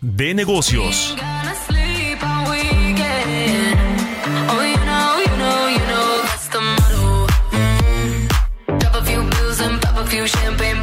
de negocios. champagne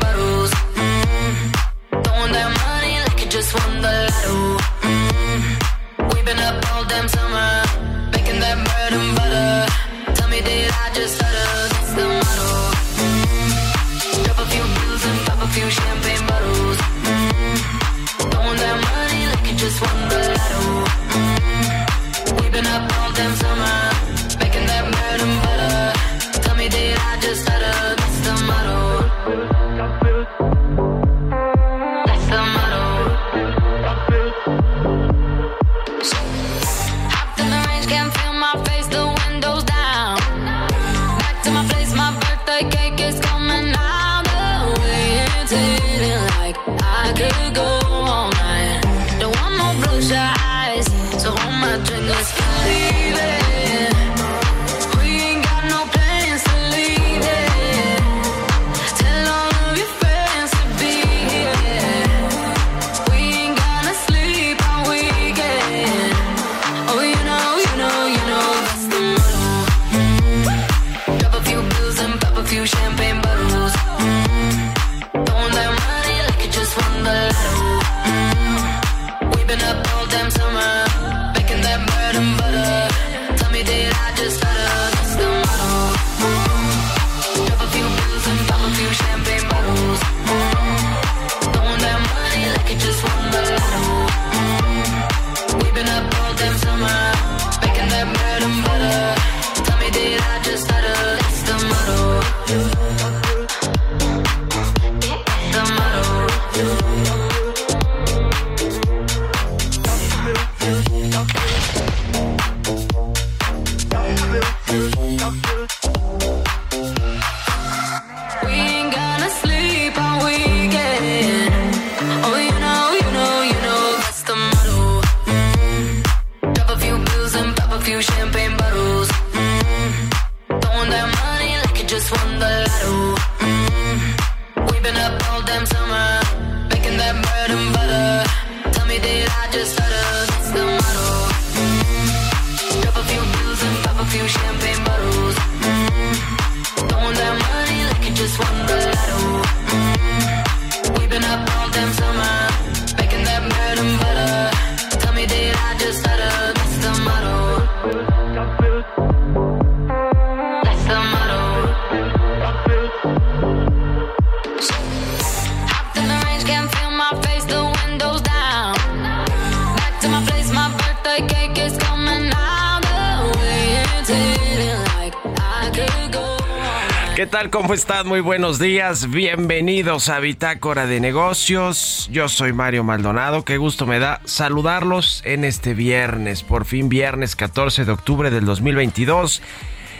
Muy buenos días. Bienvenidos a Bitácora de Negocios. Yo soy Mario Maldonado. Qué gusto me da saludarlos en este viernes. Por fin viernes 14 de octubre del 2022.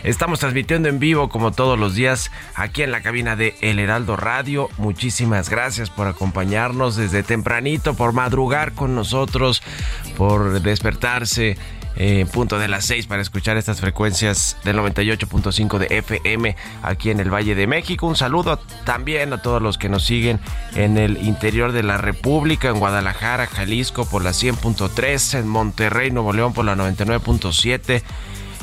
Estamos transmitiendo en vivo como todos los días aquí en la cabina de El Heraldo Radio. Muchísimas gracias por acompañarnos desde tempranito, por madrugar con nosotros, por despertarse eh, punto de las 6 para escuchar estas frecuencias del 98.5 de FM aquí en el Valle de México. Un saludo también a todos los que nos siguen en el interior de la República, en Guadalajara, Jalisco por la 100.3, en Monterrey, Nuevo León por la 99.7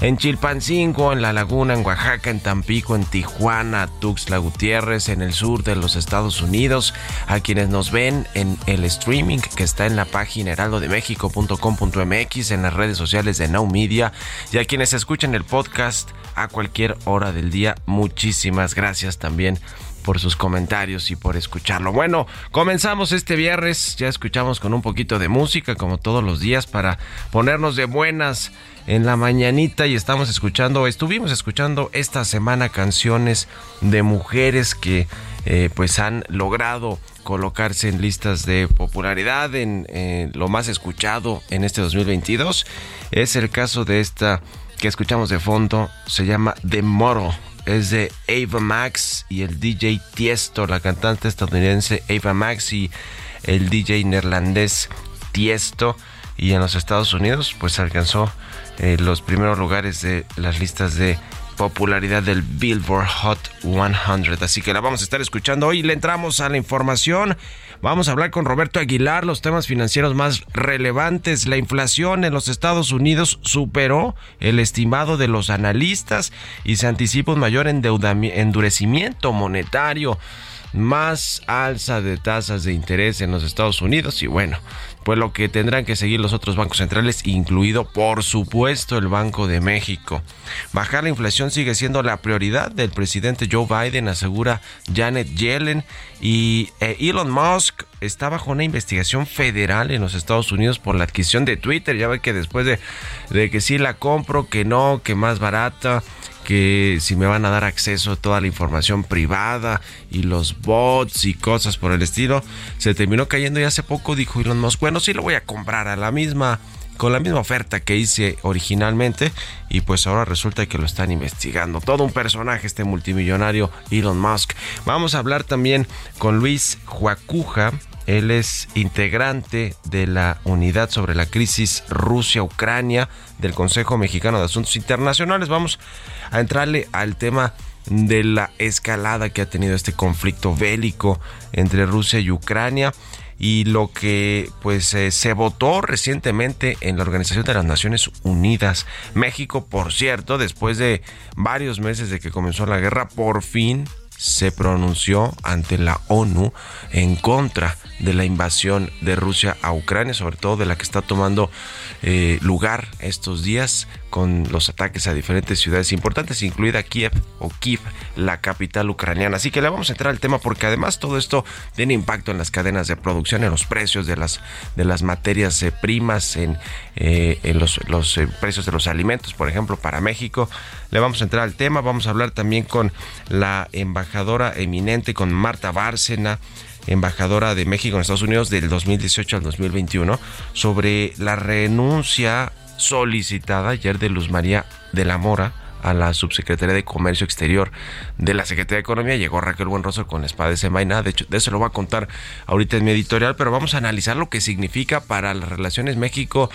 en Chilpancingo, en La Laguna, en Oaxaca, en Tampico, en Tijuana, Tuxtla Gutiérrez, en el sur de los Estados Unidos, a quienes nos ven en el streaming que está en la página heraldodemexico.com.mx, en las redes sociales de Now Media y a quienes escuchan el podcast a cualquier hora del día. Muchísimas gracias también por sus comentarios y por escucharlo. Bueno, comenzamos este viernes, ya escuchamos con un poquito de música como todos los días para ponernos de buenas en la mañanita y estamos escuchando, estuvimos escuchando esta semana canciones de mujeres que eh, pues han logrado colocarse en listas de popularidad en eh, lo más escuchado en este 2022. Es el caso de esta que escuchamos de fondo, se llama The Moro es de Ava Max y el DJ Tiesto, la cantante estadounidense Ava Max y el DJ neerlandés Tiesto. Y en los Estados Unidos, pues alcanzó eh, los primeros lugares de las listas de popularidad del Billboard Hot 100. Así que la vamos a estar escuchando hoy. Le entramos a la información. Vamos a hablar con Roberto Aguilar los temas financieros más relevantes. La inflación en los Estados Unidos superó el estimado de los analistas y se anticipa un mayor endurecimiento monetario más alza de tasas de interés en los Estados Unidos y bueno, pues lo que tendrán que seguir los otros bancos centrales, incluido por supuesto el Banco de México. Bajar la inflación sigue siendo la prioridad del presidente Joe Biden, asegura Janet Yellen, y eh, Elon Musk está bajo una investigación federal en los Estados Unidos por la adquisición de Twitter. Ya ve que después de, de que sí la compro, que no, que más barata que si me van a dar acceso a toda la información privada y los bots y cosas por el estilo, se terminó cayendo y hace poco dijo Elon Musk, bueno, sí lo voy a comprar a la misma con la misma oferta que hice originalmente y pues ahora resulta que lo están investigando. Todo un personaje este multimillonario Elon Musk. Vamos a hablar también con Luis Juacuja, él es integrante de la unidad sobre la crisis Rusia-Ucrania del Consejo Mexicano de Asuntos Internacionales. Vamos a entrarle al tema de la escalada que ha tenido este conflicto bélico entre Rusia y Ucrania y lo que pues eh, se votó recientemente en la Organización de las Naciones Unidas. México, por cierto, después de varios meses de que comenzó la guerra, por fin se pronunció ante la ONU en contra de la invasión de Rusia a Ucrania, sobre todo de la que está tomando eh, lugar estos días con los ataques a diferentes ciudades importantes, incluida Kiev o Kiev, la capital ucraniana. Así que le vamos a entrar al tema porque además todo esto tiene impacto en las cadenas de producción, en los precios de las, de las materias eh, primas, en, eh, en los, los precios de los alimentos, por ejemplo, para México. Le vamos a entrar al tema, vamos a hablar también con la embajadora eminente, con Marta Bárcena embajadora de México en Estados Unidos del 2018 al 2021 sobre la renuncia solicitada ayer de Luz María de la Mora a la subsecretaría de Comercio Exterior de la Secretaría de Economía. Llegó Raquel Buenroso con espada de Semaina. De hecho, de eso lo voy a contar ahorita en mi editorial, pero vamos a analizar lo que significa para las relaciones México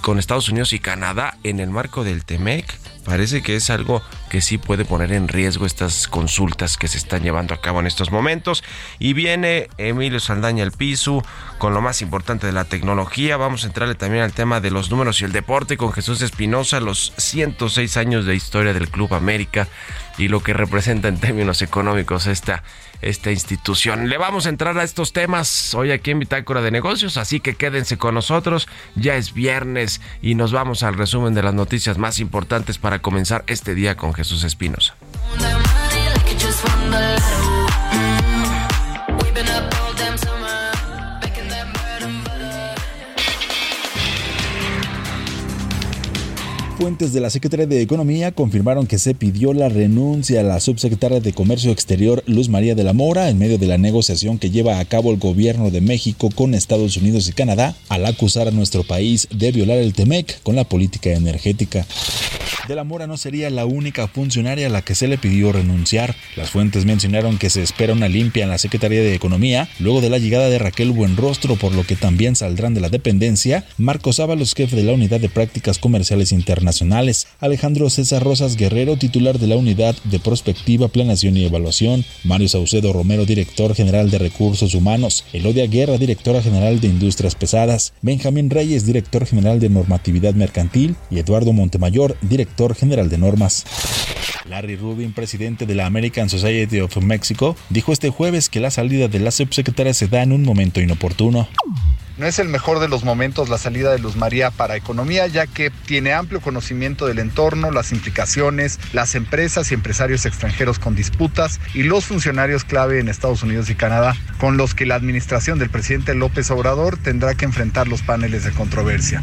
con Estados Unidos y Canadá en el marco del TEMEC parece que es algo que sí puede poner en riesgo estas consultas que se están llevando a cabo en estos momentos. Y viene Emilio Saldaña al piso con lo más importante de la tecnología. Vamos a entrarle también al tema de los números y el deporte con Jesús Espinosa, los 106 años de historia del Club América y lo que representa en términos económicos esta esta institución. Le vamos a entrar a estos temas hoy aquí en Bitácora de Negocios, así que quédense con nosotros. Ya es viernes y nos vamos al resumen de las noticias más importantes para comenzar este día con Jesús Espinosa. Fuentes de la Secretaría de Economía confirmaron que se pidió la renuncia a la subsecretaria de Comercio Exterior Luz María de la Mora en medio de la negociación que lleva a cabo el gobierno de México con Estados Unidos y Canadá al acusar a nuestro país de violar el TEMEC con la política energética. De la Mora no sería la única funcionaria a la que se le pidió renunciar. Las fuentes mencionaron que se espera una limpia en la Secretaría de Economía luego de la llegada de Raquel Buenrostro, por lo que también saldrán de la dependencia Marcos Ábalos, jefe de la Unidad de Prácticas Comerciales Internacionales internacionales. Alejandro César Rosas Guerrero, titular de la Unidad de Prospectiva, Planación y Evaluación. Mario Saucedo Romero, director general de Recursos Humanos. Elodia Guerra, directora general de Industrias Pesadas. Benjamín Reyes, director general de Normatividad Mercantil. Y Eduardo Montemayor, director general de Normas. Larry Rubin, presidente de la American Society of Mexico, dijo este jueves que la salida de la subsecretaria se da en un momento inoportuno. No es el mejor de los momentos la salida de Luz María para economía, ya que tiene amplio conocimiento del entorno, las implicaciones, las empresas y empresarios extranjeros con disputas y los funcionarios clave en Estados Unidos y Canadá, con los que la administración del presidente López Obrador tendrá que enfrentar los paneles de controversia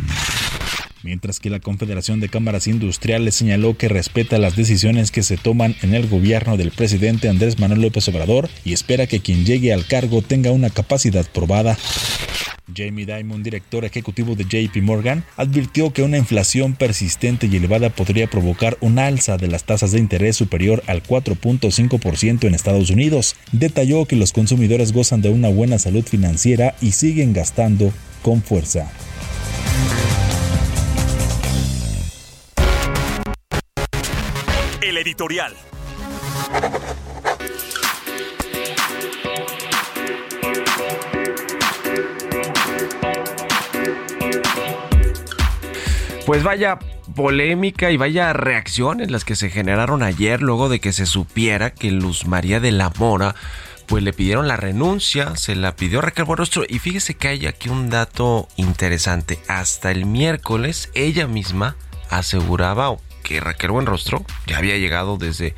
mientras que la Confederación de Cámaras Industriales señaló que respeta las decisiones que se toman en el gobierno del presidente Andrés Manuel López Obrador y espera que quien llegue al cargo tenga una capacidad probada. Jamie Dimon, director ejecutivo de JP Morgan, advirtió que una inflación persistente y elevada podría provocar un alza de las tasas de interés superior al 4.5% en Estados Unidos. Detalló que los consumidores gozan de una buena salud financiera y siguen gastando con fuerza. editorial. Pues vaya polémica y vaya reacciones las que se generaron ayer luego de que se supiera que Luz María de la Mora pues le pidieron la renuncia, se la pidió Raquel Buenrostro y fíjese que hay aquí un dato interesante. Hasta el miércoles ella misma aseguraba que Raquel Buenrostro ya había llegado desde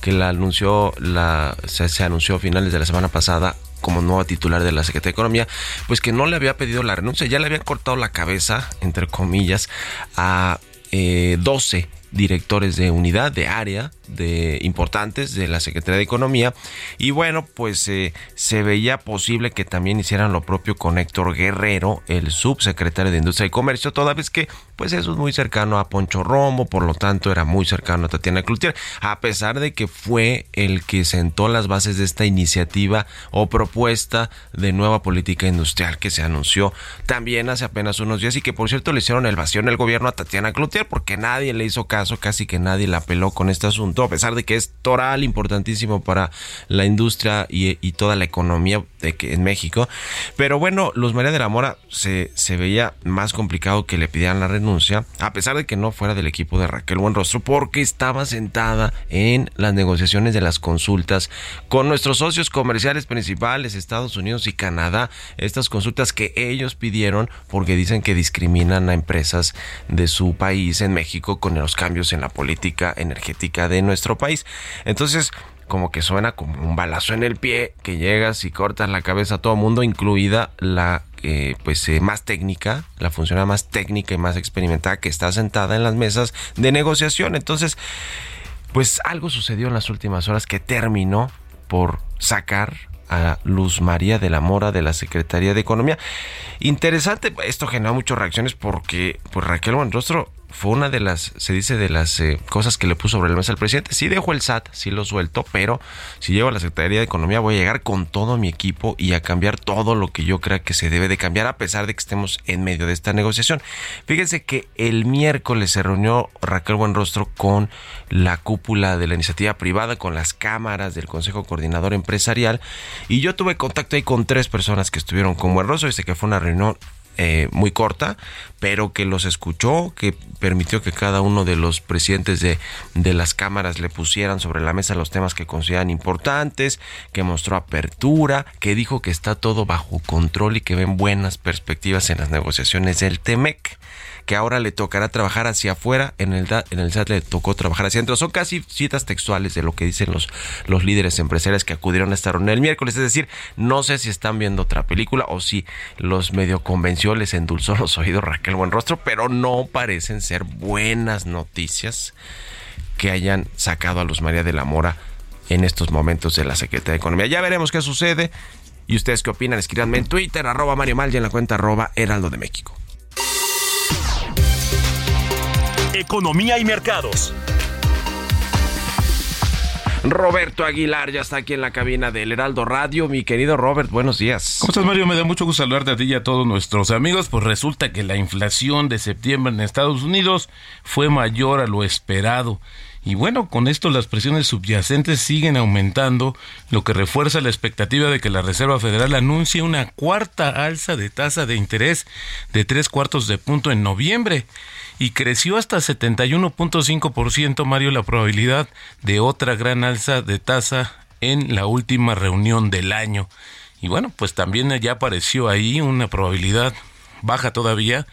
que la anunció la se, se, anunció a finales de la semana pasada como nueva titular de la Secretaría de Economía, pues que no le había pedido la renuncia, ya le habían cortado la cabeza, entre comillas, a eh, 12 directores de unidad, de área, de importantes de la Secretaría de Economía. Y bueno, pues eh, se veía posible que también hicieran lo propio con Héctor Guerrero, el subsecretario de Industria y Comercio, toda vez que pues eso es muy cercano a Poncho Romo, por lo tanto era muy cercano a Tatiana Cloutier, a pesar de que fue el que sentó las bases de esta iniciativa o propuesta de nueva política industrial que se anunció también hace apenas unos días y que por cierto le hicieron el vacío en el gobierno a Tatiana Cloutier porque nadie le hizo caso, casi que nadie la peló con este asunto, a pesar de que es toral importantísimo para la industria y, y toda la economía de que, en México. Pero bueno, Luz María de la Mora se, se veía más complicado que le pidieran la renuncia a pesar de que no fuera del equipo de Raquel Buenrostro, porque estaba sentada en las negociaciones de las consultas con nuestros socios comerciales principales, Estados Unidos y Canadá. Estas consultas que ellos pidieron porque dicen que discriminan a empresas de su país en México con los cambios en la política energética de nuestro país. Entonces, como que suena como un balazo en el pie, que llegas y cortas la cabeza a todo mundo, incluida la eh, pues eh, más técnica, la funcionaria más técnica y más experimentada que está sentada en las mesas de negociación. Entonces, pues algo sucedió en las últimas horas que terminó por sacar a Luz María de la Mora de la Secretaría de Economía. Interesante, esto generó muchas reacciones porque pues Raquel Buenrostro fue una de las, se dice, de las eh, cosas que le puso sobre la mesa al presidente. Sí dejo el SAT, sí lo suelto, pero si llego a la Secretaría de Economía voy a llegar con todo mi equipo y a cambiar todo lo que yo crea que se debe de cambiar a pesar de que estemos en medio de esta negociación. Fíjense que el miércoles se reunió Raquel Buenrostro con la cúpula de la iniciativa privada, con las cámaras del Consejo Coordinador Empresarial y yo tuve contacto ahí con tres personas que estuvieron con Buenrostro. Dice que fue una reunión eh, muy corta, pero que los escuchó, que permitió que cada uno de los presidentes de, de las cámaras le pusieran sobre la mesa los temas que consideran importantes, que mostró apertura, que dijo que está todo bajo control y que ven buenas perspectivas en las negociaciones del TEMEC que ahora le tocará trabajar hacia afuera, en el, en el SAT le tocó trabajar hacia adentro. Son casi citas textuales de lo que dicen los, los líderes empresariales que acudieron a esta reunión el miércoles. Es decir, no sé si están viendo otra película o si los medio convenció, les endulzó los oídos Raquel Buenrostro, pero no parecen ser buenas noticias que hayan sacado a Luz María de la Mora en estos momentos de la Secretaría de Economía. Ya veremos qué sucede. ¿Y ustedes qué opinan? Escríbanme en Twitter, arroba Mario Mal y en la cuenta arroba Heraldo de México. Economía y mercados. Roberto Aguilar ya está aquí en la cabina del Heraldo Radio. Mi querido Robert, buenos días. ¿Cómo estás, Mario? Me da mucho gusto saludarte a ti y a todos nuestros amigos. Pues resulta que la inflación de septiembre en Estados Unidos fue mayor a lo esperado. Y bueno, con esto las presiones subyacentes siguen aumentando, lo que refuerza la expectativa de que la Reserva Federal anuncie una cuarta alza de tasa de interés de tres cuartos de punto en noviembre y creció hasta 71.5% Mario la probabilidad de otra gran alza de tasa en la última reunión del año. Y bueno, pues también ya apareció ahí una probabilidad baja todavía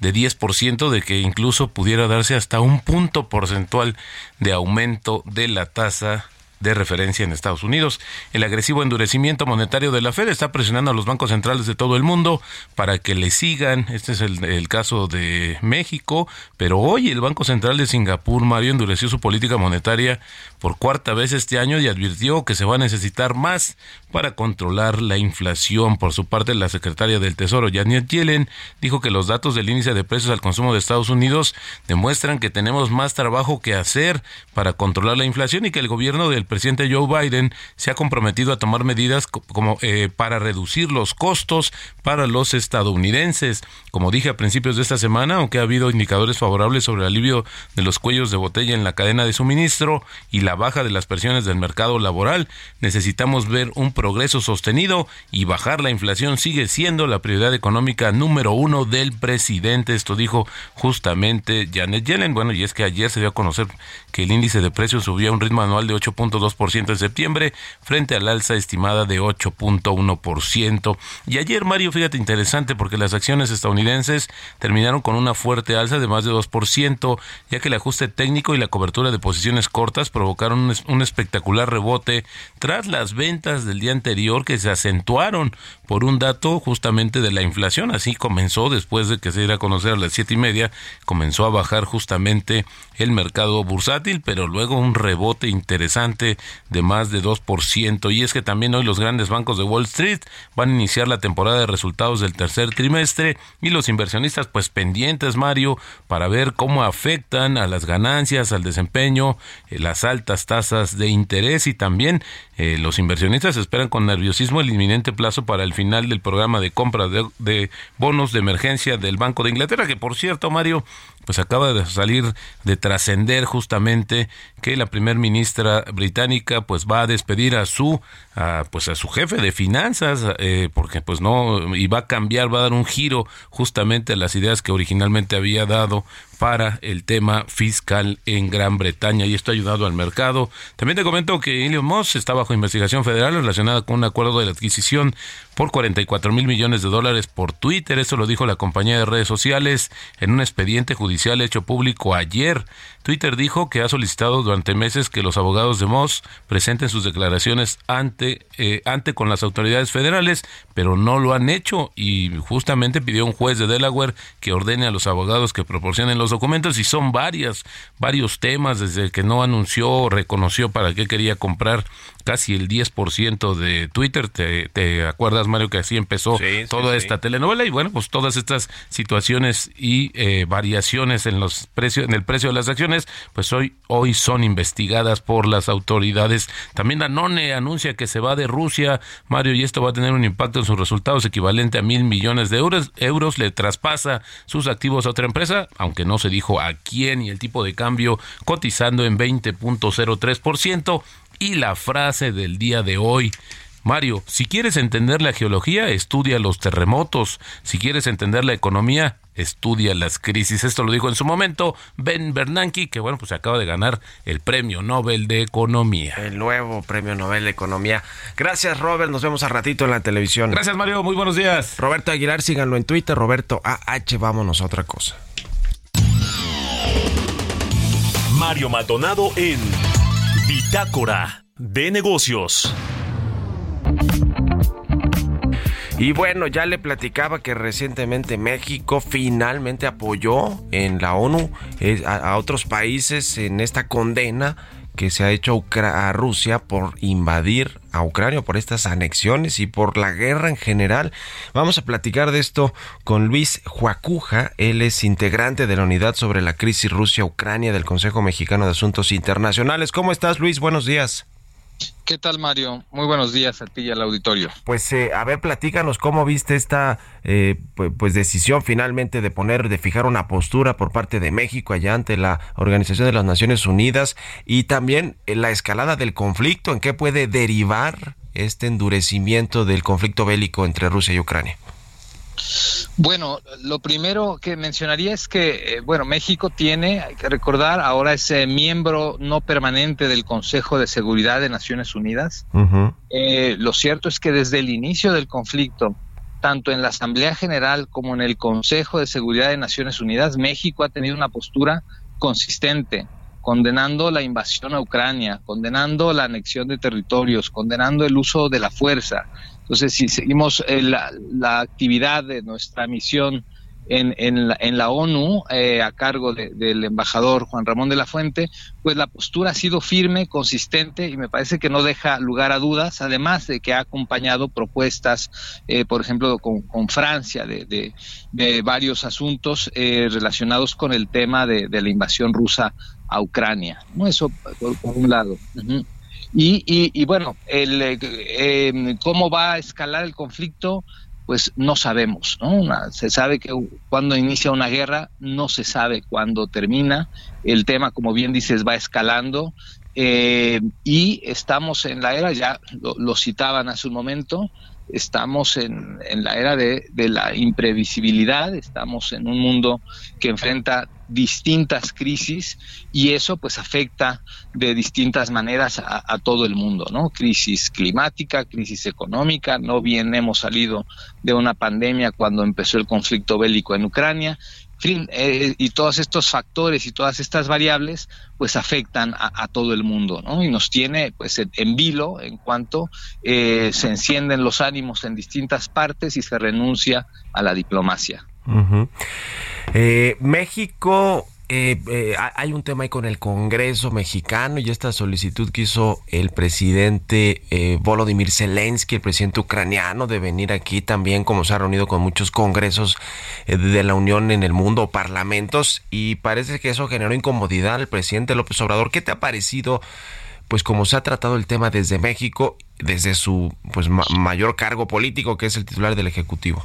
de 10% de que incluso pudiera darse hasta un punto porcentual de aumento de la tasa de referencia en Estados Unidos. El agresivo endurecimiento monetario de la Fed está presionando a los bancos centrales de todo el mundo para que le sigan. Este es el, caso de México, pero hoy el Banco Central de Singapur, Mario, endureció su política monetaria por cuarta vez este año y advirtió que se va a necesitar más para controlar la inflación. Por su parte, la secretaria del Tesoro, Janet Yellen, dijo que los datos del índice de precios al consumo de Estados Unidos demuestran que tenemos más trabajo que hacer para controlar la inflación y que el gobierno del presidente Joe Biden se ha comprometido a tomar medidas como eh, para reducir los costos para los estadounidenses. Como dije a principios de esta semana, aunque ha habido indicadores favorables sobre el alivio de los cuellos de botella en la cadena de suministro y la baja de las presiones del mercado laboral, necesitamos ver un progreso sostenido y bajar la inflación sigue siendo la prioridad económica número uno del presidente. Esto dijo justamente Janet Yellen. Bueno, y es que ayer se dio a conocer que el índice de precios subía a un ritmo anual de 8.2% en septiembre frente al alza estimada de 8.1%. Y ayer, Mario, fíjate interesante porque las acciones estadounidenses terminaron con una fuerte alza de más de 2%, ya que el ajuste técnico y la cobertura de posiciones cortas provocaron un espectacular rebote tras las ventas del día anterior que se acentuaron por un dato justamente de la inflación. Así comenzó después de que se diera a conocer a las siete y media, comenzó a bajar justamente el mercado bursátil, pero luego un rebote interesante de más de 2%. Y es que también hoy los grandes bancos de Wall Street van a iniciar la temporada de resultados del tercer trimestre y los inversionistas pues pendientes, Mario, para ver cómo afectan a las ganancias, al desempeño, eh, las altas tasas de interés y también eh, los inversionistas esperan con nerviosismo el inminente plazo para el final del programa de compra de, bonos de emergencia del Banco de Inglaterra, que por cierto, Mario, pues acaba de salir de trascender justamente que la primer ministra británica pues va a despedir a su pues a su jefe de finanzas eh, porque pues no y va a cambiar va a dar un giro justamente a las ideas que originalmente había dado para el tema fiscal en Gran Bretaña y esto ha ayudado al mercado. También te comento que Elon Musk está bajo investigación federal relacionada con un acuerdo de adquisición por 44 mil millones de dólares por Twitter. Eso lo dijo la compañía de redes sociales en un expediente judicial hecho público ayer. Twitter dijo que ha solicitado durante meses que los abogados de Moss presenten sus declaraciones ante, eh, ante con las autoridades federales, pero no lo han hecho y justamente pidió un juez de Delaware que ordene a los abogados que proporcionen los documentos y son varias, varios temas desde que no anunció o reconoció para qué quería comprar casi el 10% de Twitter. ¿Te, ¿Te, acuerdas, Mario, que así empezó toda esta telenovela? Y bueno, pues todas estas situaciones y eh, variaciones en los precios, en el precio de las acciones, pues hoy, hoy son investigadas por las autoridades. También Danone anuncia que se va de Rusia, Mario, y esto va a tener un impacto en sus resultados equivalente a mil millones de euros. euros le traspasa sus activos a otra empresa, aunque no se dijo a quién y el tipo de cambio cotizando en 20.03% y la frase del día de hoy. Mario, si quieres entender la geología, estudia los terremotos. Si quieres entender la economía, estudia las crisis. Esto lo dijo en su momento Ben Bernanke, que bueno, pues acaba de ganar el Premio Nobel de Economía. El nuevo Premio Nobel de Economía. Gracias, Robert. Nos vemos a ratito en la televisión. Gracias, Mario. Muy buenos días. Roberto Aguilar, síganlo en Twitter. Roberto AH, vámonos a otra cosa. Mario Maldonado en Bitácora de negocios. Y bueno, ya le platicaba que recientemente México finalmente apoyó en la ONU eh, a, otros países en esta condena que se ha hecho a Rusia por invadir a Ucrania, por estas anexiones y por la guerra en general. Vamos a platicar de esto con Luis Juacuja. Él es integrante de la unidad sobre la crisis Rusia-Ucrania del Consejo Mexicano de Asuntos Internacionales. ¿Cómo estás, Luis? Buenos días. ¿Qué tal, Mario? Muy buenos días a ti y al auditorio. Pues, eh, a ver, platícanos cómo viste esta eh, pues decisión finalmente de poner, de fijar una postura por parte de México allá ante la Organización de las Naciones Unidas y también eh, la escalada del conflicto, en qué puede derivar este endurecimiento del conflicto bélico entre Rusia y Ucrania. Bueno, lo primero que mencionaría es que, eh, bueno, México tiene, hay que recordar, ahora es eh, miembro no permanente del Consejo de Seguridad de Naciones Unidas. Eh, lo cierto es que desde el inicio del conflicto, tanto en la Asamblea General como en el Consejo de Seguridad de Naciones Unidas, México ha tenido una postura consistente, condenando la invasión a Ucrania, condenando la anexión de territorios, condenando el uso de la fuerza, entonces, si seguimos eh, la, la, actividad de nuestra misión en, en, la, en la, ONU eh, a cargo de, del embajador Juan Ramón de la Fuente, pues la postura ha sido firme, consistente y me parece que no deja lugar a dudas, además de que ha acompañado propuestas, eh, por ejemplo, con, Francia, de, de, varios asuntos eh, relacionados con el tema de, la invasión rusa a Ucrania. ¿no? Eso por, un lado. Uh. Y, y, y bueno, el, eh, cómo va a escalar el conflicto, pues no sabemos. ¿no? Se sabe que cuando inicia una guerra, no se sabe cuándo termina. El tema, como bien dices, va escalando. Eh, y estamos en la era, ya lo, lo citaban hace un momento, estamos en, en la era de, de, la imprevisibilidad, estamos en un mundo que enfrenta distintas crisis y eso pues afecta de distintas maneras a, a, todo el mundo, ¿no? Crisis climática, crisis económica, no bien hemos salido de una pandemia cuando empezó el conflicto bélico en Ucrania, fin, eh, y todos estos factores y todas estas variables pues afectan a, a, todo el mundo, ¿no? Y nos tiene pues en vilo en cuanto eh, se encienden los ánimos en distintas partes y se renuncia a la diplomacia. Eh, México eh, eh, hay un tema ahí con el Congreso mexicano y esta solicitud que hizo el presidente eh, Volodymyr Zelensky, el presidente ucraniano, de venir aquí también, como se ha reunido con muchos congresos eh, de la Unión en el mundo, parlamentos, y parece que eso generó incomodidad al presidente López Obrador. ¿Qué te ha parecido? Pues como se ha tratado el tema desde México, desde su pues ma mayor cargo político, que es el titular del Ejecutivo.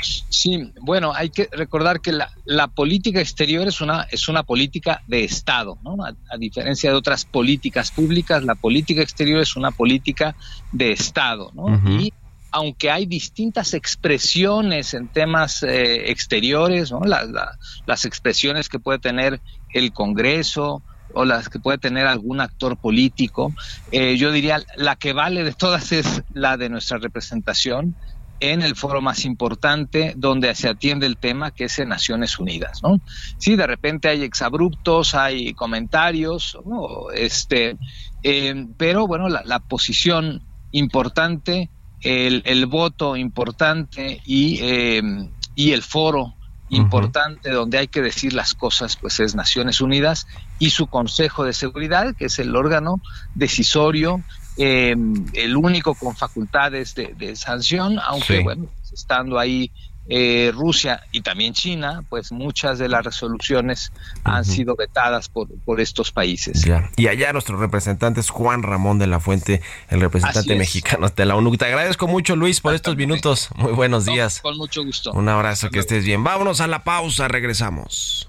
Sí, bueno, hay que recordar que la, la, política exterior es una, es una política de Estado, ¿no? A, a, diferencia de otras políticas públicas, la política exterior es una política de Estado, ¿no? Uh -huh. Y aunque hay distintas expresiones en temas eh, exteriores, ¿no? La, la, las expresiones que puede tener el Congreso, o las que puede tener algún actor político. Eh, yo diría, la que vale de todas es la de nuestra representación, en el foro más importante donde se atiende el tema, que es en Naciones Unidas, ¿no? Sí, de repente hay exabruptos, hay comentarios, ¿no? este, eh, pero bueno, la, la posición importante, el, el, voto importante y, eh, y el foro importante uh -huh. donde hay que decir las cosas, pues es Naciones Unidas y su Consejo de Seguridad, que es el órgano decisorio eh, el único con facultades de, de sanción, aunque sí. bueno, estando ahí eh, Rusia y también China, pues muchas de las resoluciones uh -huh. han sido vetadas por, por estos países. Ya. Y allá nuestro representante es Juan Ramón de la Fuente, el representante mexicano de la ONU. Te agradezco mucho, Luis, por estos minutos. Muy buenos días. No, con mucho gusto. Un abrazo, que estés bien. Vámonos a la pausa, regresamos.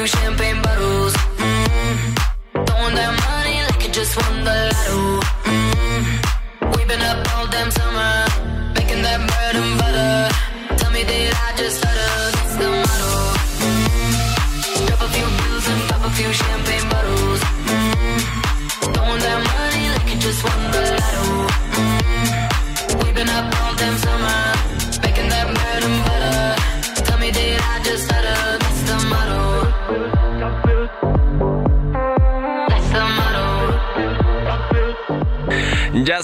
Few champagne bottles. Mm-hmm. Throwing that money like you just won the lotto. Mm-hmm. We've been up all damn summer, making that bread and butter.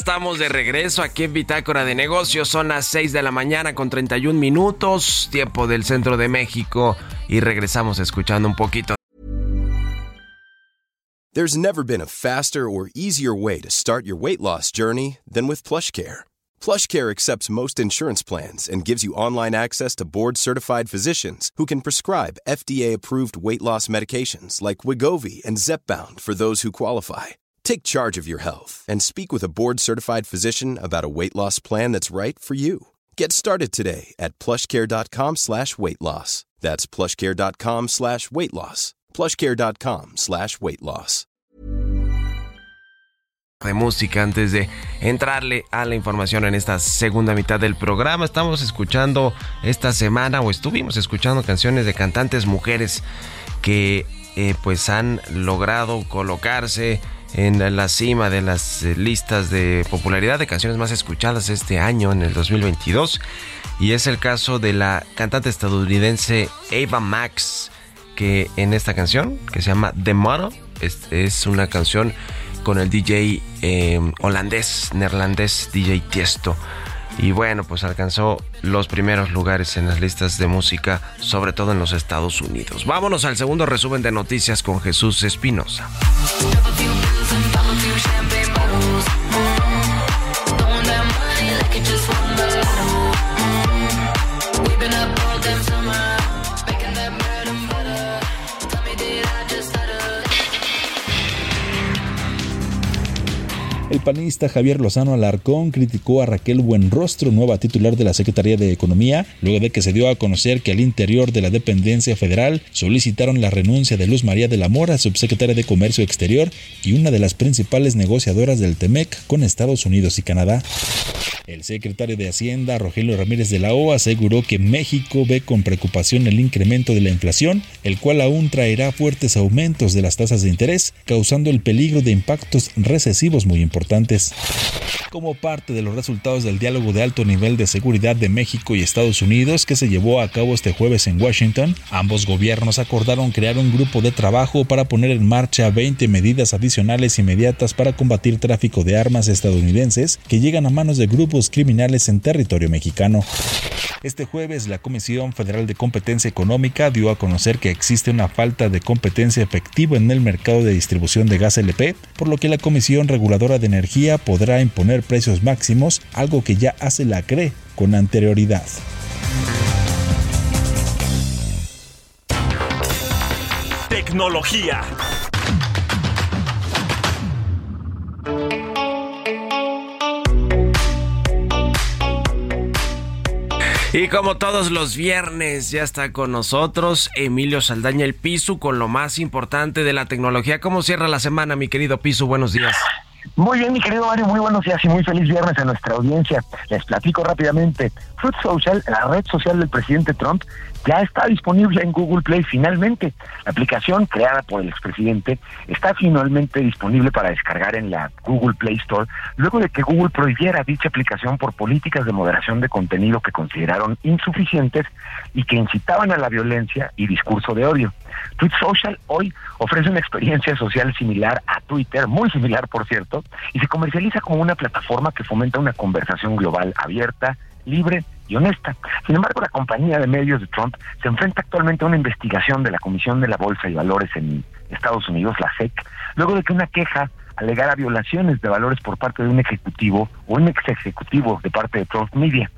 Estamos de regreso aquí en Bitácora de Negocios. Son las 6 de la mañana con 31 minutos, tiempo del centro de México. Y regresamos escuchando un poquito. There's never been a faster or easier way to start your weight loss journey than with PlushCare. PlushCare accepts most insurance plans and gives you online access to board certified physicians who can prescribe FDA approved weight loss medications like Wigovi and Zepbound for those who qualify. Take charge of your health and speak with a board certified physician about a weight loss plan that's right for you. Get started today at plushcare.com slash weight loss. That's plushcare.com slash weight loss. Plushcare.com slash weight loss. de música antes de entrarle a la información en esta segunda mitad del programa. Estamos escuchando esta semana o estuvimos escuchando canciones de cantantes mujeres que eh, pues han logrado colocarse en la cima de las eh, listas de popularidad de canciones más escuchadas este año, en el 2022. Y es el caso de la cantante estadounidense Ava Max, que en esta canción, que se llama The Motto, es, una canción con el DJ eh, holandés, neerlandés, DJ Tiesto. Y bueno, pues alcanzó los primeros lugares en las listas de música, sobre todo en los Estados Unidos. Vámonos al segundo resumen de noticias con Jesús Espinosa. do champagne El panista Javier Lozano Alarcón criticó a Raquel Buenrostro, nueva titular de la Secretaría de Economía, luego de que se dio a conocer que al interior de la dependencia federal solicitaron la renuncia de Luz María de la Mora, subsecretaria de Comercio Exterior y una de las principales negociadoras del TEMEC con Estados Unidos y Canadá. El secretario de Hacienda, Rogelio Ramírez de la O, aseguró que México ve con preocupación el incremento de la inflación, el cual aún traerá fuertes aumentos de las tasas de interés, causando el peligro de impactos recesivos muy importantes como parte de los resultados del diálogo de alto nivel de seguridad de México y Estados Unidos que se llevó a cabo este jueves en Washington, ambos gobiernos acordaron crear un grupo de trabajo para poner en marcha 20 medidas adicionales inmediatas para combatir tráfico de armas estadounidenses que llegan a manos de grupos criminales en territorio mexicano. Este jueves, la Comisión Federal de Competencia Económica dio a conocer que existe una falta de competencia efectiva en el mercado de distribución de gas LP, por lo que la Comisión Reguladora de Energía podrá imponer precios máximos, algo que ya hace la CRE con anterioridad. Tecnología. Y como todos los viernes, ya está con nosotros Emilio Saldaña el Piso con lo más importante de la tecnología. ¿Cómo cierra la semana, mi querido Piso? Buenos días. Muy bien, mi querido Mario, muy buenos días y muy feliz viernes a nuestra audiencia. Les platico rápidamente. Fruit Social, la red social del presidente Trump, ya está disponible en Google Play finalmente. La aplicación creada por el expresidente está finalmente disponible para descargar en la Google Play Store luego de que Google prohibiera dicha aplicación por políticas de moderación de contenido que consideraron insuficientes y que incitaban a la violencia y discurso de odio. Tweet Social hoy ofrece una experiencia social similar a Twitter, muy similar por cierto, y se comercializa como una plataforma que fomenta una conversación global abierta, libre y honesta. Sin embargo, la compañía de medios de Trump se enfrenta actualmente a una investigación de la Comisión de la Bolsa y Valores en Estados Unidos, la SEC, luego de que una queja alegara violaciones de valores por parte de un ejecutivo o un ex ejecutivo de parte de Trump Media.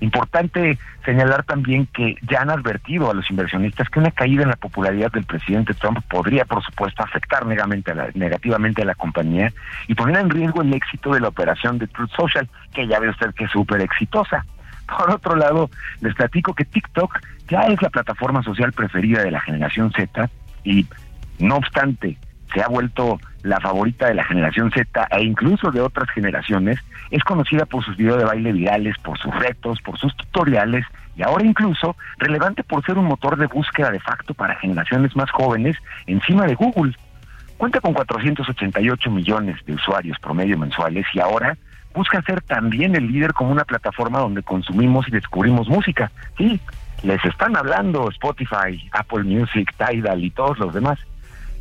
Importante señalar también que ya han advertido a los inversionistas que una caída en la popularidad del presidente Trump podría, por supuesto, afectar negativamente a la, negativamente a la compañía y poner en riesgo el éxito de la operación de Truth Social, que ya ve usted que es súper exitosa. Por otro lado, les platico que TikTok ya es la plataforma social preferida de la generación Z y, no obstante, se ha vuelto la favorita de la generación Z e incluso de otras generaciones, es conocida por sus videos de baile virales, por sus retos, por sus tutoriales y ahora incluso relevante por ser un motor de búsqueda de facto para generaciones más jóvenes encima de Google. Cuenta con 488 millones de usuarios promedio mensuales y ahora busca ser también el líder como una plataforma donde consumimos y descubrimos música. Sí, les están hablando Spotify, Apple Music, Tidal y todos los demás.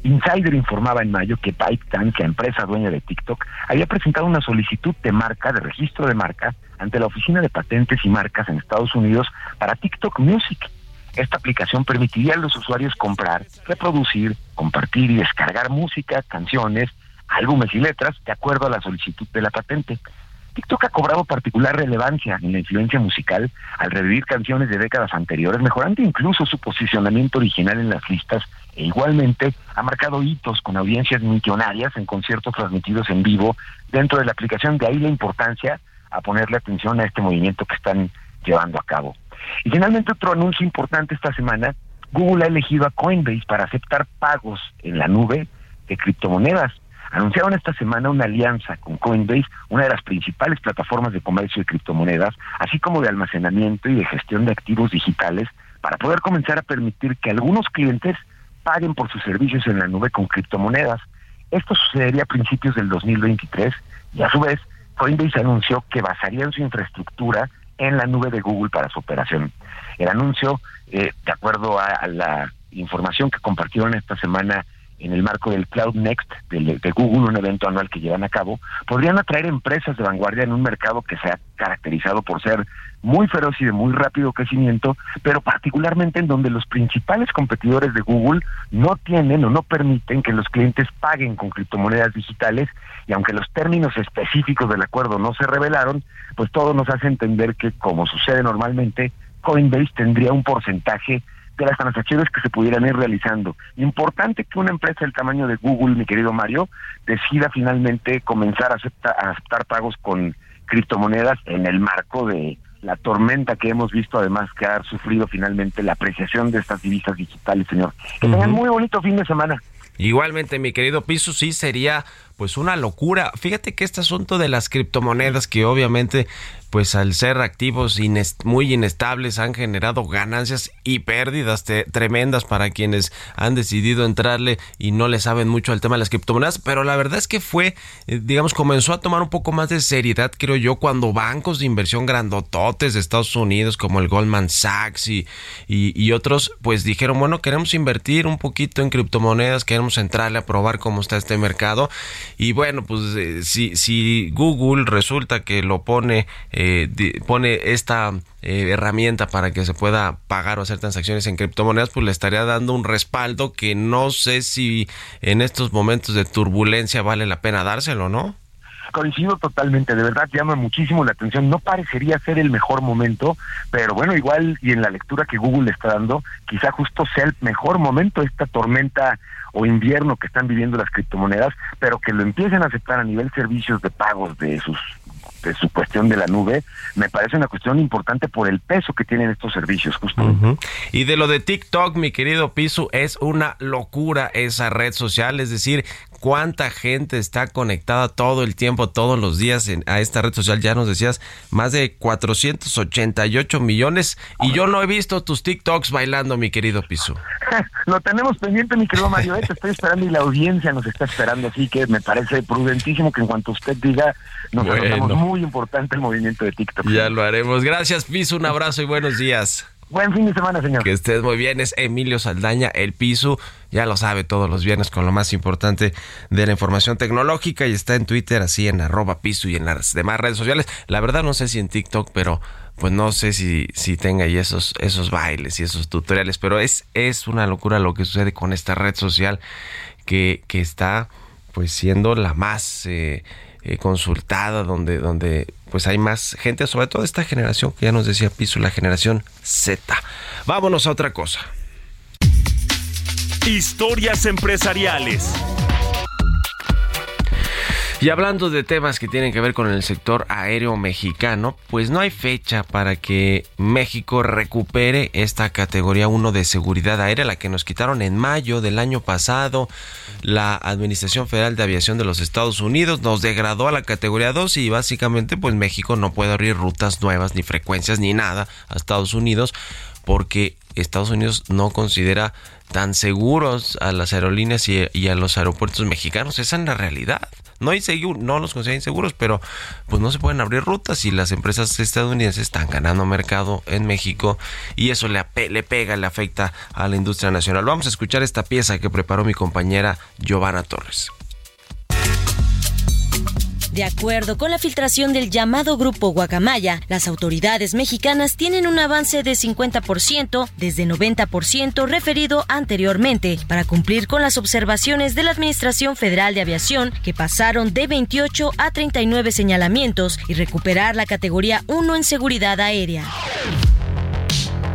Insider informaba en mayo que ByteDance, la empresa dueña de TikTok, había presentado una solicitud de marca, de registro de marca, ante la Oficina de Patentes y Marcas en Estados Unidos para TikTok Music. Esta aplicación permitiría a los usuarios comprar, reproducir, compartir y descargar música, canciones, álbumes y letras de acuerdo a la solicitud de la patente. TikTok ha cobrado particular relevancia en la influencia musical al revivir canciones de décadas anteriores, mejorando incluso su posicionamiento original en las listas e igualmente ha marcado hitos con audiencias millonarias en conciertos transmitidos en vivo dentro de la aplicación, de ahí la importancia a ponerle atención a este movimiento que están llevando a cabo. Y finalmente otro anuncio importante esta semana, Google ha elegido a Coinbase para aceptar pagos en la nube de criptomonedas. Anunciaron esta semana una alianza con Coinbase, una de las principales plataformas de comercio de criptomonedas, así como de almacenamiento y de gestión de activos digitales, para poder comenzar a permitir que algunos clientes paguen por sus servicios en la nube con criptomonedas. Esto sucedería a principios del 2023 y a su vez Coinbase anunció que basarían su infraestructura en la nube de Google para su operación. El anuncio, eh, de acuerdo a la información que compartieron esta semana en el marco del Cloud Next de, Google, un evento anual que llevan a cabo, podrían atraer empresas de vanguardia en un mercado que se ha caracterizado por ser muy feroz y de muy rápido crecimiento, pero particularmente en donde los principales competidores de Google no tienen o no permiten que los clientes paguen con criptomonedas digitales y aunque los términos específicos del acuerdo no se revelaron, pues todo nos hace entender que como sucede normalmente, Coinbase tendría un porcentaje de las transacciones que se pudieran ir realizando. Importante que una empresa del tamaño de Google, mi querido Mario, decida finalmente comenzar a, a aceptar pagos con criptomonedas en el marco de la tormenta que hemos visto, además que ha sufrido finalmente la apreciación de estas divisas digitales, señor. Que tengan muy bonito fin de semana. Igualmente, mi querido Piso, sí sería pues una locura. Fíjate que este asunto de las criptomonedas que obviamente pues al ser activos muy inestables han generado ganancias y pérdidas tremendas para quienes han decidido entrarle y no le saben mucho al tema de las criptomonedas, pero la verdad es que fue, eh, digamos, comenzó a tomar un poco más de seriedad, creo yo, cuando bancos de inversión grandototes de Estados Unidos como el Goldman Sachs y, y, otros, pues dijeron, bueno, queremos invertir un poquito en criptomonedas, queremos entrarle a probar cómo está este mercado y bueno, pues eh, si, si Google resulta que lo pone eh, pone esta eh, herramienta para que se pueda pagar o hacer transacciones en criptomonedas, pues le estaría dando un respaldo que no sé si en estos momentos de turbulencia vale la pena dárselo, ¿no? coincido totalmente, de verdad llama muchísimo la atención, no parecería ser el mejor momento, pero bueno, igual y en la lectura que Google le está dando, quizá justo sea el mejor momento esta tormenta o invierno que están viviendo las criptomonedas, pero que lo empiecen a aceptar a nivel servicios de pagos de sus de su cuestión de la nube, me parece una cuestión importante por el peso que tienen estos servicios, justo. Y de lo de TikTok, mi querido Piso, es una locura esa red social, es decir, cuánta gente está conectada todo el tiempo, todos los días a esta red social. Ya nos decías, más de 488 millones. Y yo no he visto tus TikToks bailando, mi querido Piso. Lo tenemos pendiente, mi querido Mario. ¿eh? Te estoy esperando y la audiencia nos está esperando. Así que me parece prudentísimo que en cuanto usted diga, nos bueno. muy importante el movimiento de TikTok. Ya lo haremos. Gracias, Piso. Un abrazo y buenos días. Buen fin de semana, señor. Que estés muy bien. Es Emilio Saldaña, el piso. Ya lo sabe todos los viernes con lo más importante de la información tecnológica y está en Twitter así en arroba piso y en las demás redes sociales. La verdad no sé si en TikTok, pero pues no sé si, si tenga ahí esos, esos bailes y esos tutoriales, pero es, es una locura lo que sucede con esta red social que, que está pues siendo la más eh, eh, consultada, donde, donde pues hay más gente, sobre todo esta generación que ya nos decía Piso, la generación Z. Vámonos a otra cosa. Historias empresariales. Y hablando de temas que tienen que ver con el sector aéreo mexicano, pues no hay fecha para que México recupere esta categoría 1 de seguridad aérea, la que nos quitaron en mayo del año pasado. La Administración Federal de Aviación de los Estados Unidos nos degradó a la categoría 2 y básicamente pues México no puede abrir rutas nuevas, ni frecuencias, ni nada a Estados Unidos porque Estados Unidos no considera tan seguros a las aerolíneas y, a los aeropuertos mexicanos. Esa es la realidad. No, inseguro, no los considera inseguros, pero pues no se pueden abrir rutas y las empresas estadounidenses están ganando mercado en México y eso le pega, le afecta a la industria nacional. Vamos a escuchar esta pieza que preparó mi compañera Giovanna Torres. De acuerdo con la filtración del llamado Grupo Guacamaya, las autoridades mexicanas tienen un avance de 50% desde 90% referido anteriormente para cumplir con las observaciones de la Administración Federal de Aviación que pasaron de 28 a 39 señalamientos y recuperar la categoría 1 en seguridad aérea.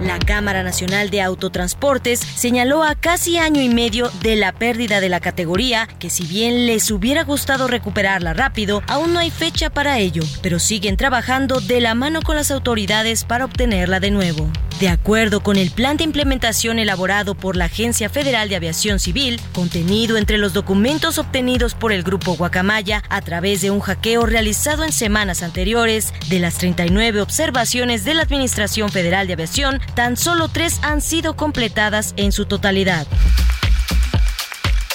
La Cámara Nacional de Autotransportes señaló a casi año y medio de la pérdida de la categoría que si bien les hubiera gustado recuperarla rápido, aún no hay fecha para ello, pero siguen trabajando de la mano con las autoridades para obtenerla de nuevo. De acuerdo con el plan de implementación elaborado por la Agencia Federal de Aviación Civil, contenido entre los documentos obtenidos por el Grupo Guacamaya a través de un hackeo realizado en semanas anteriores, de las 39 observaciones de la Administración Federal de Aviación, tan solo tres han sido completadas en su totalidad.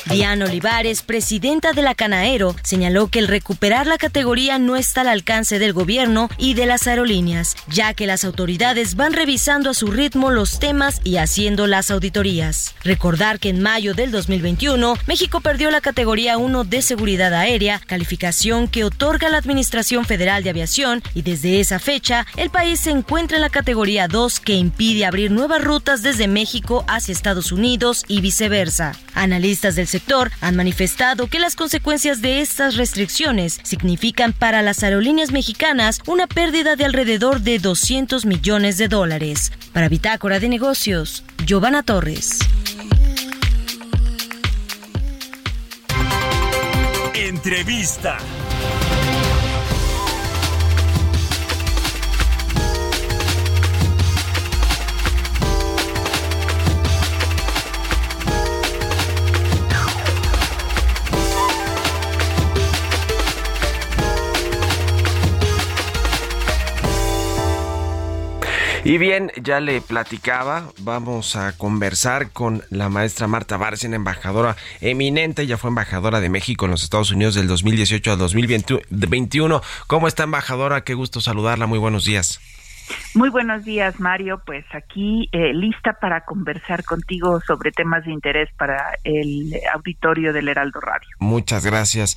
Diana Olivares, presidenta de la Canaero, señaló que el recuperar la categoría no está al alcance del gobierno y de las aerolíneas, ya que las autoridades van revisando a su ritmo los temas y haciendo las auditorías. Recordar que en mayo del 2021, México perdió la categoría 1 de seguridad aérea, calificación que otorga la Administración Federal de Aviación, y desde esa fecha, el país se encuentra en la categoría 2 que impide abrir nuevas rutas desde México hacia Estados Unidos y viceversa. Analistas del han manifestado que las consecuencias de estas restricciones significan para las aerolíneas mexicanas una pérdida de alrededor de 200 millones de dólares. Para Bitácora de Negocios, Giovanna Torres. Entrevista. Y bien, ya le platicaba, vamos a conversar con la maestra Marta Bárcena, embajadora eminente, ella fue embajadora de México en los Estados Unidos del 2018 al 2021. ¿Cómo está embajadora? Qué gusto saludarla, muy buenos días. Muy buenos días, Mario. Pues aquí eh, lista para conversar contigo sobre temas de interés para el auditorio del Heraldo Radio. Muchas gracias.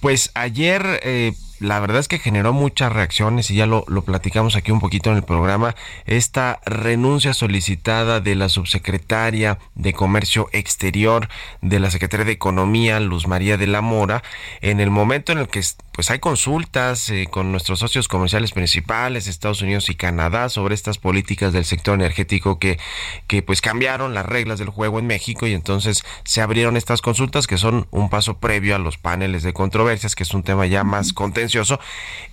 Pues ayer... Eh, la verdad es que generó muchas reacciones y ya lo, lo, platicamos aquí un poquito en el programa, esta renuncia solicitada de la subsecretaria de Comercio Exterior de la Secretaría de Economía, Luz María de la Mora, en el momento en el que pues hay consultas eh, con nuestros socios comerciales principales, Estados Unidos y Canadá, sobre estas políticas del sector energético que, que pues cambiaron las reglas del juego en México y entonces se abrieron estas consultas que son un paso previo a los paneles de controversias, que es un tema ya más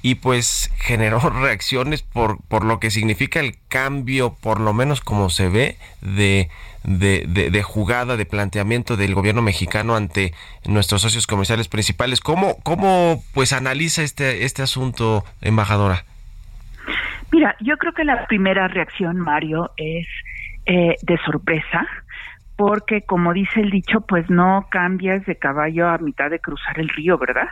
y pues generó reacciones por, por lo que significa el cambio, por lo menos como se ve, de, de, jugada, de planteamiento del gobierno mexicano ante nuestros socios comerciales principales. ¿Cómo, cómo pues analiza este, este asunto, embajadora? Mira, yo creo que la primera reacción, Mario, es eh, de sorpresa, porque como dice el dicho, pues no cambias de caballo a mitad de cruzar el río, ¿verdad?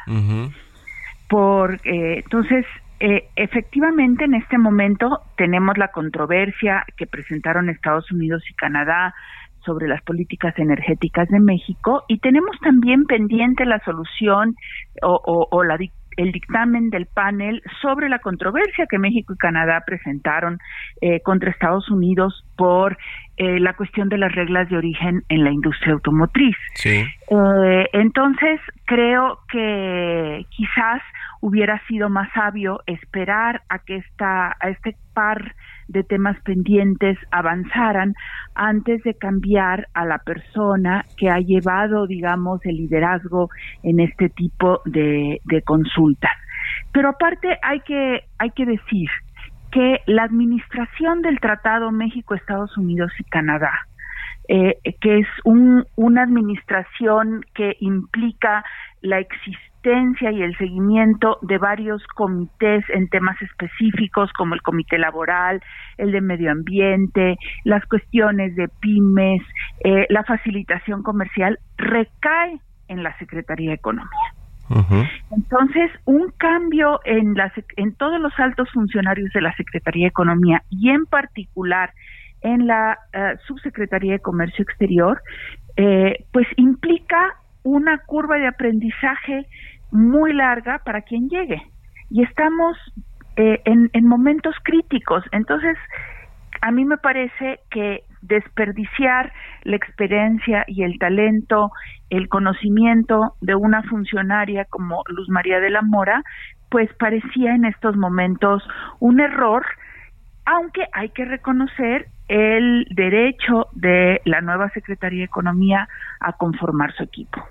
Por eh, entonces eh, efectivamente en este momento tenemos la controversia que presentaron Estados Unidos y Canadá sobre las políticas energéticas de México y tenemos también pendiente la solución o, o, la el dictamen del panel sobre la controversia que México y Canadá presentaron eh, contra Estados Unidos por eh, la cuestión de las reglas de origen en la industria automotriz. Sí. Eh, entonces, creo que quizás hubiera sido más sabio esperar a que esta, a este par de temas pendientes avanzaran antes de cambiar a la persona que ha llevado, digamos, el liderazgo en este tipo de, de consultas. Pero aparte hay que, hay que decir que la administración del Tratado México, Estados Unidos y Canadá, eh, que es un, una administración que implica la existencia y el seguimiento de varios comités en temas específicos como el comité laboral, el de medio ambiente, las cuestiones de pymes, eh, la facilitación comercial, recae en la Secretaría de Economía. Entonces, un cambio en, las, en todos los altos funcionarios de la Secretaría de Economía y en particular en la eh, Subsecretaría de Comercio Exterior, eh, pues implica una curva de aprendizaje muy larga para quien llegue. Y estamos eh, en, en momentos críticos. Entonces, a mí me parece que desperdiciar la experiencia y el talento, el conocimiento de una funcionaria como Luz María de la Mora, pues parecía en estos momentos un error, aunque hay que reconocer el derecho de la nueva Secretaría de Economía a conformar su equipo.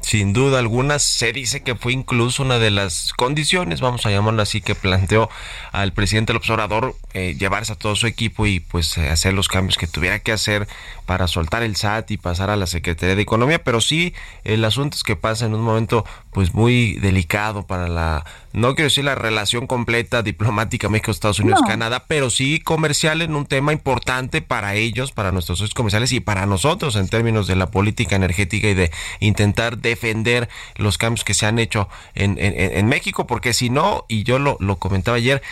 Sin duda alguna, se dice que fue incluso una de las condiciones, vamos a llamarlo así, que planteó al presidente del observador eh, llevarse a todo su equipo y pues eh, hacer los cambios que tuviera que hacer para soltar el SAT y pasar a la Secretaría de Economía, pero sí el asunto es que pasa en un momento pues muy delicado para la, no quiero decir la relación completa diplomática México, Estados Unidos, Canadá, pero sí comercial en un tema importante para ellos, para nuestros socios comerciales y para nosotros en términos de la política energética y de intentar defender los cambios que se han hecho en, en, México, porque si no, y yo lo, lo comentaba ayer,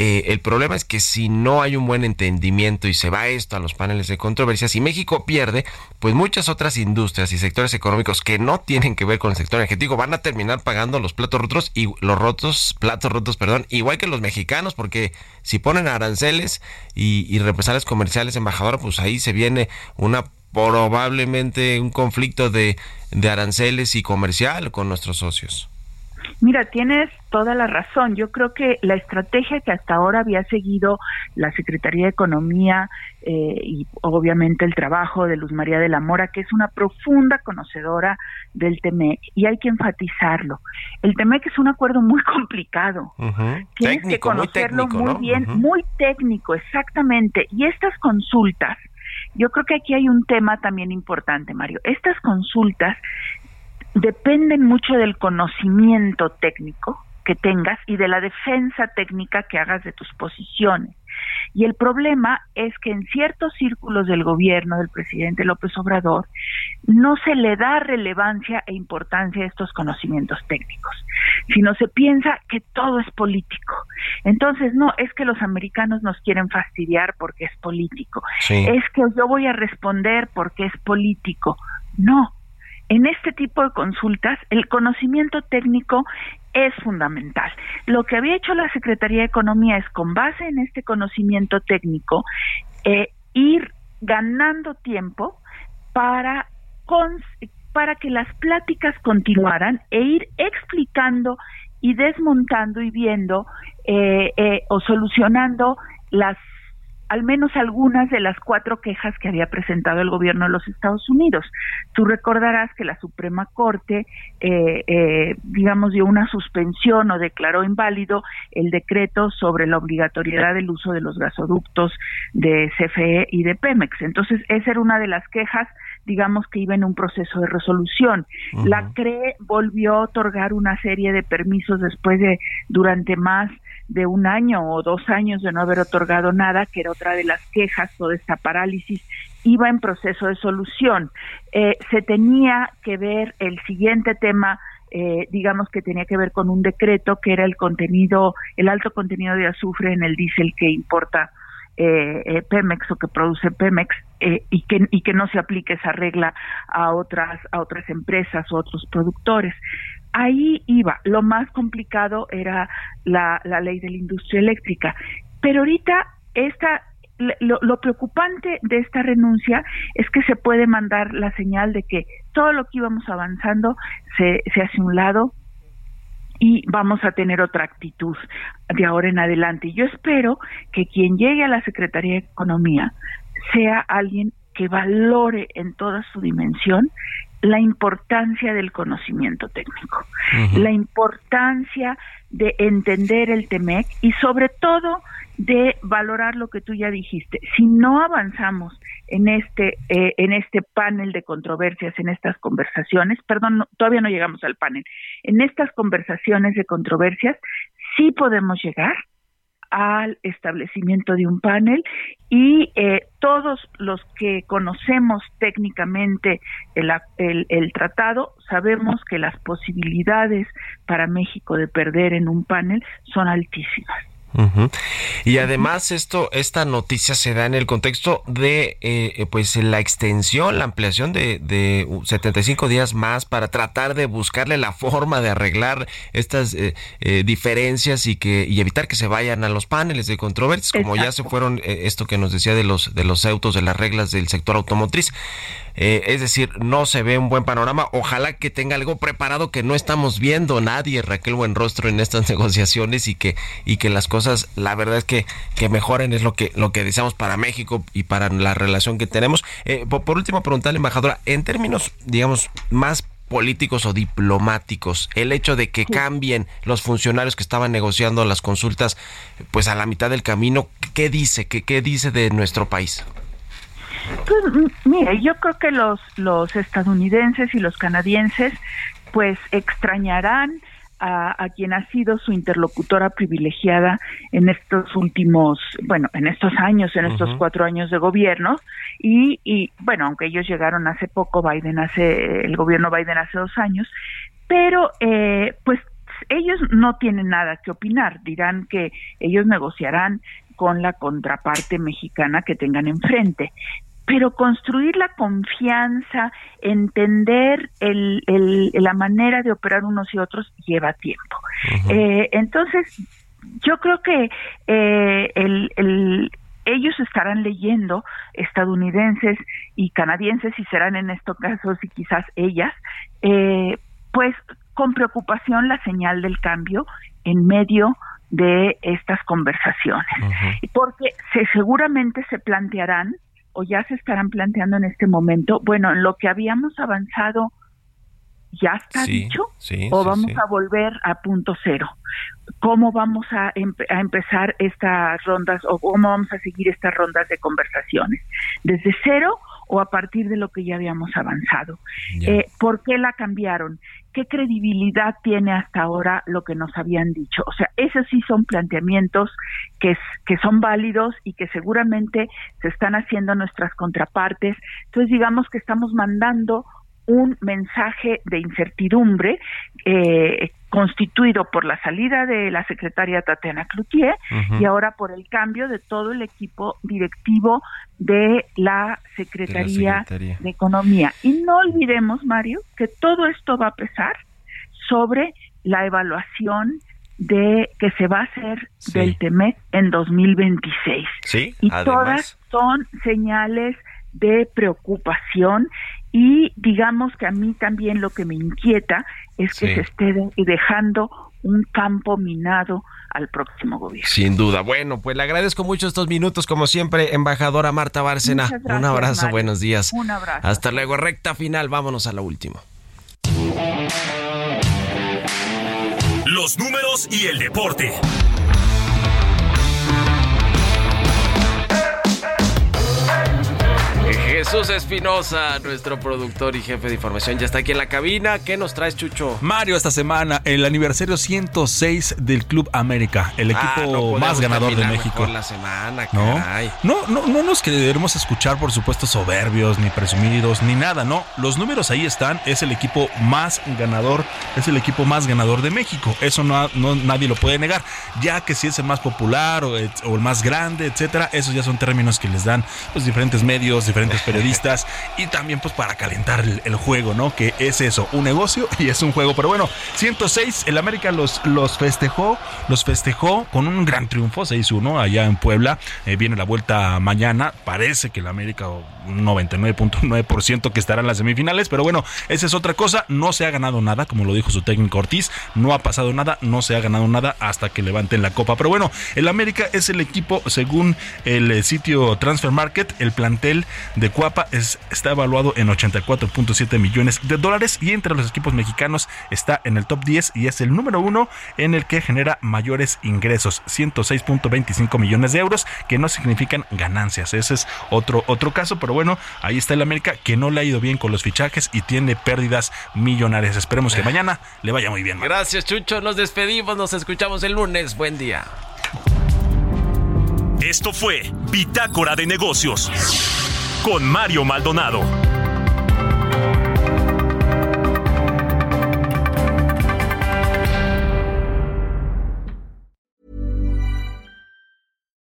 eh, el problema es que si no hay un buen entendimiento y se va esto a los paneles de controversia, si México pierde, pues muchas otras industrias y sectores económicos que no tienen que ver con el sector energético van a terminar pagando los platos rotos y los rotos, platos rotos, perdón, igual que los mexicanos, porque si ponen aranceles y, y represalias comerciales, embajadora, pues ahí se viene una probablemente un conflicto de aranceles y comercial con nuestros socios. Mira, tienes toda la razón. Yo creo que la estrategia que hasta ahora había seguido la Secretaría de Economía eh, y obviamente el trabajo de Luz María de la Mora, que es una profunda conocedora del TEMEC, y hay que enfatizarlo. El TEMEC es un acuerdo muy complicado. Tienes que conocerlo muy, bien, muy técnico, exactamente. Y estas consultas yo creo que aquí hay un tema también importante, Mario. Estas consultas dependen mucho del conocimiento técnico que tengas y de la defensa técnica que hagas de tus posiciones. Y el problema es que en ciertos círculos del gobierno del presidente López Obrador no se le da relevancia e importancia a estos conocimientos técnicos, sino se piensa que todo es político. Entonces, no, es que los americanos nos quieren fastidiar porque es político. Es que yo voy a responder porque es político. No, en este tipo de consultas el conocimiento técnico es fundamental. Lo que había hecho la Secretaría de Economía es, con base en este conocimiento técnico, eh, ir ganando tiempo para, para que las pláticas continuaran e ir explicando y desmontando y viendo eh, eh, o solucionando las al menos algunas de las cuatro quejas que había presentado el gobierno de los Estados Unidos. Tú recordarás que la Suprema Corte, eh, eh, digamos, dio una suspensión o declaró inválido el decreto sobre la obligatoriedad del uso de los gasoductos de CFE y de Pemex. Entonces, esa era una de las quejas digamos que iba en un proceso de resolución. La CRE volvió a otorgar una serie de permisos después de durante más de un año o dos años de no haber otorgado nada, que era otra de las quejas, toda esta parálisis iba en proceso de solución. Eh, se tenía que ver el siguiente tema, eh, digamos que tenía que ver con un decreto que era el contenido, el alto contenido de azufre en el diésel que importa eh, Pemex o que produce Pemex y que y que no se aplique esa regla a otras a otras empresas o otros productores ahí iba. Lo más complicado era la, ley de la industria eléctrica. Pero ahorita esta lo, lo, preocupante de esta renuncia es que se puede mandar la señal de que todo lo que íbamos avanzando se, se hace un lado y vamos a tener otra actitud de ahora en adelante. Yo espero que quien llegue a la Secretaría de Economía sea alguien que valore en toda su dimensión la importancia del conocimiento técnico, la importancia de entender el TEMEC y sobre todo de valorar lo que tú ya dijiste. Si no avanzamos en este eh, en este panel de controversias, en estas conversaciones, perdón, todavía no llegamos al panel, en estas conversaciones de controversias sí podemos llegar al establecimiento de un panel y eh, todos los que conocemos técnicamente el, el, el, tratado sabemos que las posibilidades para México de perder en un panel son altísimas. Y además esto, esta noticia se da en el contexto de eh, pues la extensión, la ampliación de, de 75 días más para tratar de buscarle la forma de arreglar estas eh, eh, diferencias y que y evitar que se vayan a los paneles de controversias, como ya se fueron esto que nos decía de los de los autos de las reglas del sector automotriz. Eh, es decir, no se ve un buen panorama. Ojalá que tenga algo preparado que no estamos viendo nadie, Raquel Buenrostro, en estas negociaciones y que, y que las cosas, la verdad es que, que mejoren, es lo que, lo que deseamos para México y para la relación que tenemos. Eh, por, último, preguntarle, embajadora, en términos, digamos, más políticos o diplomáticos, el hecho de que cambien los funcionarios que estaban negociando las consultas, pues a la mitad del camino, ¿qué dice? ¿Qué, qué dice de nuestro país? Pues mire, yo creo que los, los estadounidenses y los canadienses pues extrañarán a, a, quien ha sido su interlocutora privilegiada en estos últimos, bueno, en estos años, en estos cuatro años de gobierno, y, y bueno, aunque ellos llegaron hace poco, Biden hace, el gobierno Biden hace dos años, pero eh, pues ellos no tienen nada que opinar, dirán que ellos negociarán con la contraparte mexicana que tengan enfrente pero construir la confianza, entender el, el, la manera de operar unos y otros lleva tiempo. eh, entonces, yo creo que eh, el, el, ellos estarán leyendo, estadounidenses y canadienses, y serán en estos casos y quizás ellas, eh, pues con preocupación la señal del cambio en medio de estas conversaciones, porque se, seguramente se plantearán o ya se estarán planteando en este momento, bueno, en lo que habíamos avanzado ya está dicho o vamos a volver a punto cero. ¿Cómo vamos a, a, empezar estas rondas o cómo vamos a seguir estas rondas de conversaciones? ¿Desde cero o a partir de lo que ya habíamos avanzado? Eh, ¿Por qué la cambiaron? ¿Qué credibilidad tiene hasta ahora lo que nos habían dicho? O sea, esos sí son planteamientos que, que son válidos y que seguramente se están haciendo nuestras contrapartes. Entonces, digamos que estamos mandando un mensaje de incertidumbre eh, constituido por la salida de la secretaria Tatiana Cloutier y ahora por el cambio de todo el equipo directivo de la, Secretaría de Economía. Y no olvidemos, Mario, que todo esto va a pesar sobre la evaluación de que se va a hacer del TEMEC en 2026. Sí, y todas son señales de preocupación y digamos que a mí también lo que me inquieta es que se esté dejando un campo minado al próximo gobierno. Sin duda. Bueno, pues le agradezco mucho estos minutos, como siempre, embajadora Marta Bárcena. un abrazo, buenos días. Un abrazo. Hasta luego, recta final, vámonos a la última. Los números y el deporte. Jesús Espinosa, nuestro productor y jefe de información, ya está aquí en la cabina. ¿Qué nos traes, Chucho? Mario, esta semana, el aniversario 106 del Club América, el Ah, equipo más ganador de México. la semana, ¿No? caray. No, no, no nos queremos escuchar, por supuesto, soberbios, ni presumidos, ni nada, no. Los números ahí están, es el equipo más ganador, es el equipo más ganador de México. Eso no, no nadie lo puede negar. Ya que si es el más popular o, el más grande, etcétera, esos ya son términos que les dan pues diferentes medios, diferentes periodistas y también pues para calentar el, juego, ¿no? Que es eso, un negocio y es un juego. Pero bueno, 106, el América los, los festejó, los festejó con un gran triunfo, 6-1 allá en Puebla. Eh, viene la vuelta mañana, parece que el América o un 99.9% que estará en las semifinales, pero bueno, esa es otra cosa, no se ha ganado nada, como lo dijo su técnico Ortiz, no ha pasado nada, no se ha ganado nada hasta que levanten la copa. Pero bueno, el América es el equipo, según el eh, sitio Transfer Market, el plantel de Cuapa es, está evaluado en 84.7 millones de dólares y entre los equipos mexicanos está en el top 10 y es el número uno en el que genera mayores ingresos, 106.25 millones de euros, que no significan ganancias. Ese es otro, otro caso, pero bueno, ahí está el América que no le ha ido bien con los fichajes y tiene pérdidas millonarias. Esperemos que mañana le vaya muy bien. Gracias, Chucho. Nos despedimos, nos escuchamos el lunes. Buen día. Esto fue Bitácora de Negocios con Mario Maldonado.